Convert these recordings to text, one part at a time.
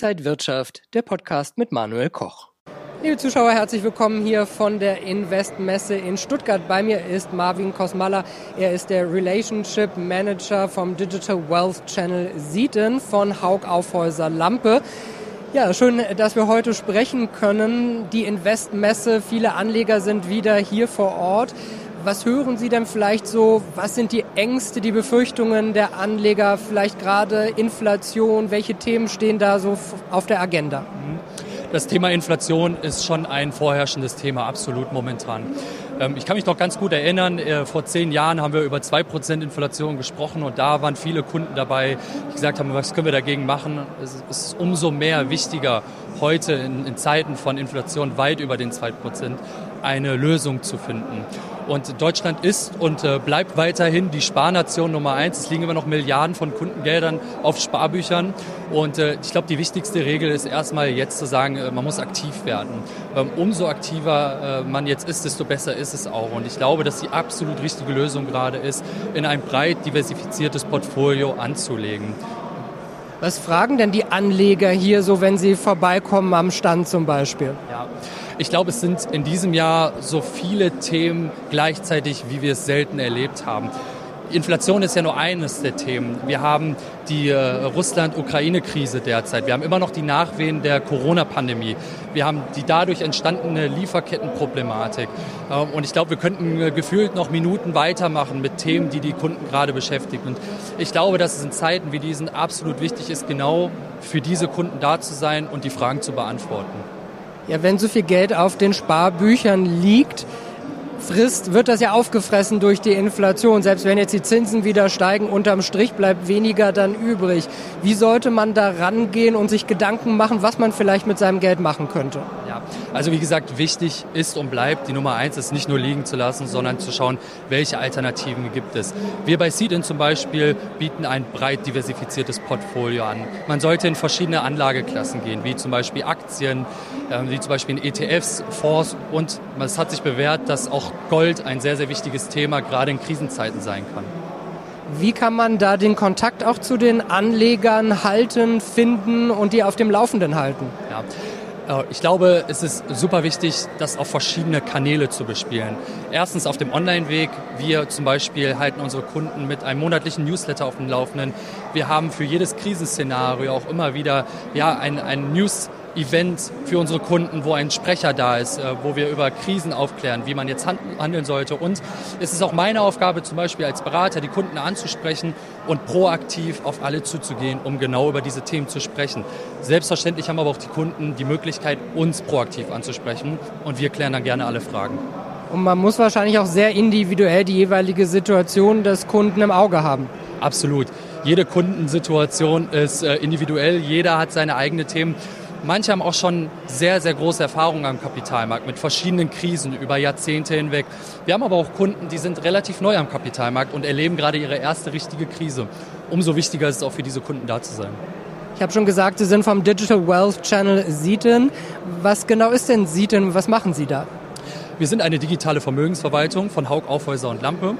Inside Wirtschaft, der Podcast mit Manuel Koch. Liebe Zuschauer, herzlich willkommen hier von der Investmesse in Stuttgart. Bei mir ist Marvin Kosmalla. Er ist der Relationship Manager vom Digital Wealth Channel Sieten von Haug Aufhäuser Lampe. Ja, schön, dass wir heute sprechen können. Die Investmesse, viele Anleger sind wieder hier vor Ort. Was hören Sie denn vielleicht so? Was sind die Ängste, die Befürchtungen der Anleger? Vielleicht gerade Inflation? Welche Themen stehen da so auf der Agenda? Mhm. Das Thema Inflation ist schon ein vorherrschendes Thema, absolut momentan. Ähm, ich kann mich noch ganz gut erinnern, äh, vor zehn Jahren haben wir über zwei Prozent Inflation gesprochen und da waren viele Kunden dabei, die gesagt haben, was können wir dagegen machen? Es ist umso mehr wichtiger, heute in, Zeiten von Inflation weit über den zwei Prozent eine Lösung zu finden. Und Deutschland ist und äh, bleibt weiterhin die Sparnation Nummer eins. Es liegen immer noch Milliarden von Kundengeldern auf Sparbüchern. Und äh, ich glaube, die wichtigste Regel ist erstmal jetzt zu sagen, äh, man muss aktiv werden. Ähm, umso aktiver man jetzt ist, desto besser ist es auch. Und ich glaube, dass die absolut richtige Lösung gerade ist, in ein breit diversifiziertes Portfolio anzulegen. Was fragen denn die Anleger hier so, wenn sie vorbeikommen am Stand zum Beispiel? Ja. Ich glaube, es sind in diesem Jahr so viele Themen gleichzeitig, wie wir es selten erlebt haben. Inflation ist ja nur eines der Themen. Wir haben die äh, Russland-Ukraine-Krise derzeit. Wir haben immer noch die Nachwehen der Corona-Pandemie. Wir haben die dadurch entstandene Lieferkettenproblematik. Ähm, und ich glaube, wir könnten äh, gefühlt noch Minuten weitermachen mit Themen, die die Kunden gerade beschäftigen. Und ich glaube, dass es in Zeiten wie diesen absolut wichtig ist, genau für diese Kunden da zu sein und die Fragen zu beantworten. Ja, wenn so viel Geld auf den Sparbüchern liegt, frisst, wird das ja aufgefressen durch die Inflation. Selbst wenn jetzt die Zinsen wieder steigen, unterm Strich bleibt weniger dann übrig. Wie sollte man da rangehen und sich Gedanken machen, was man vielleicht mit seinem Geld machen könnte? Ja, also wie gesagt, wichtig ist und bleibt, die Nummer eins ist nicht nur liegen zu lassen, sondern zu schauen, welche Alternativen gibt es. Wir bei Seedin zum Beispiel bieten ein breit diversifiziertes Portfolio an. Man sollte in verschiedene Anlageklassen gehen, wie zum Beispiel Aktien, ähm, wie zum Beispiel in ETFs, Fonds und es hat sich bewährt, dass auch Gold ein sehr, sehr wichtiges Thema gerade in Krisenzeiten sein kann. Wie kann man da den Kontakt auch zu den Anlegern halten, finden und die auf dem Laufenden halten? Ja. Äh, ich glaube, es ist super wichtig, das auf verschiedene Kanäle zu bespielen. Erstens auf dem Online-Weg. Wir zum Beispiel halten unsere Kunden mit einem monatlichen Newsletter auf dem Laufenden. Wir haben für jedes Krisenszenario auch immer wieder ja, ein, ein News Event für unsere Kunden, wo ein Sprecher da ist, äh, wo wir über Krisen aufklären, wie man jetzt handeln sollte. Und es ist auch meine Aufgabe, zum Beispiel als Berater, die Kunden anzusprechen und proaktiv auf alle zuzugehen, um genau über diese Themen zu sprechen. Selbstverständlich haben aber auch die Kunden die Möglichkeit, uns proaktiv anzusprechen und wir klären dann gerne alle Fragen. Und man muss wahrscheinlich auch sehr individuell die jeweilige Situation des Kunden im Auge haben. Absolut. Jede Kundensituation ist äh, individuell, jeder hat seine eigenen Themen Manche haben auch schon sehr, sehr große Erfahrungen am Kapitalmarkt mit verschiedenen Krisen über Jahrzehnte hinweg. Wir haben aber auch Kunden, die sind relativ neu am Kapitalmarkt und erleben gerade ihre erste richtige Krise. Umso wichtiger ist es auch für diese Kunden da zu sein. Ich habe schon gesagt, Sie sind vom Digital Wealth Channel Sieten. Was genau ist denn Sieten? Was machen Sie da? Wir sind eine digitale Vermögensverwaltung von Haug Aufhäuser und Lampe.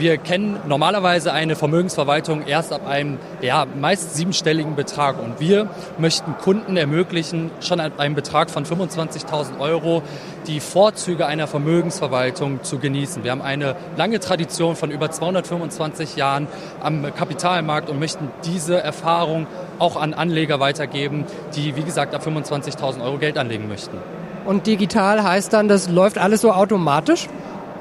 Wir kennen normalerweise eine Vermögensverwaltung erst ab einem ja, meist siebenstelligen Betrag. Und wir möchten Kunden ermöglichen, schon ab einem Betrag von 25.000 Euro die Vorzüge einer Vermögensverwaltung zu genießen. Wir haben eine lange Tradition von über 225 Jahren am Kapitalmarkt und möchten diese Erfahrung auch an Anleger weitergeben, die, wie gesagt, ab 25.000 Euro Geld anlegen möchten. Und digital heißt dann, das läuft alles so automatisch?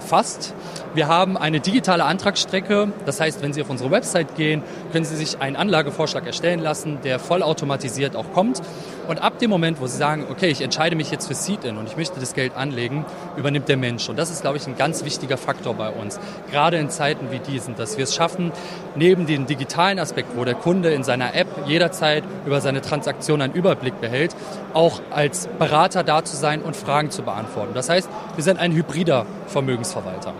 Fast. Wir haben eine digitale Antragsstrecke. Das heißt, wenn Sie auf unsere Website gehen, können Sie sich einen Anlagevorschlag erstellen lassen, der vollautomatisiert auch kommt. Und ab dem Moment, wo Sie sagen, okay, ich entscheide mich jetzt für Seed-In und ich möchte das Geld anlegen, übernimmt der Mensch. Und das ist, glaube ich, ein ganz wichtiger Faktor bei uns. Gerade in Zeiten wie diesen, dass wir es schaffen, neben dem digitalen Aspekt, wo der Kunde in seiner App jederzeit über seine Transaktion einen Überblick behält, auch als Berater da zu sein und Fragen zu beantworten. Das heißt, wir sind ein hybrider Vermögensverwalter.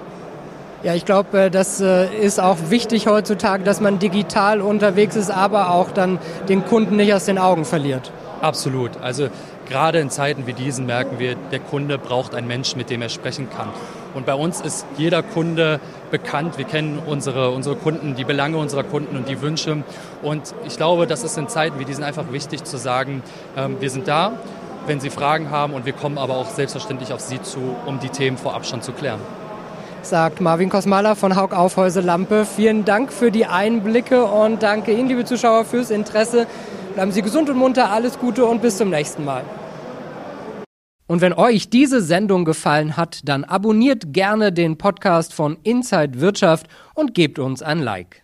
Ja, ich glaube, äh, das äh, ist auch wichtig heutzutage, dass man digital unterwegs ist, aber auch dann den Kunden nicht aus den Augen verliert. Absolut. Also gerade in Zeiten wie diesen merken wir, der Kunde braucht einen Menschen, mit dem er sprechen kann. Und bei uns ist jeder Kunde bekannt. Wir kennen unsere, unsere Kunden, die Belange unserer Kunden und die Wünsche. Und ich glaube, das ist in Zeiten wie diesen einfach wichtig zu sagen, ähm, wir sind da, wenn Sie Fragen haben und wir kommen aber auch selbstverständlich auf Sie zu, um die Themen vorab schon zu klären sagt Marvin Kosmala von Haug Aufhäuse Lampe. Vielen Dank für die Einblicke und danke Ihnen, liebe Zuschauer, fürs Interesse. Bleiben Sie gesund und munter, alles Gute und bis zum nächsten Mal. Und wenn euch diese Sendung gefallen hat, dann abonniert gerne den Podcast von Inside Wirtschaft und gebt uns ein Like.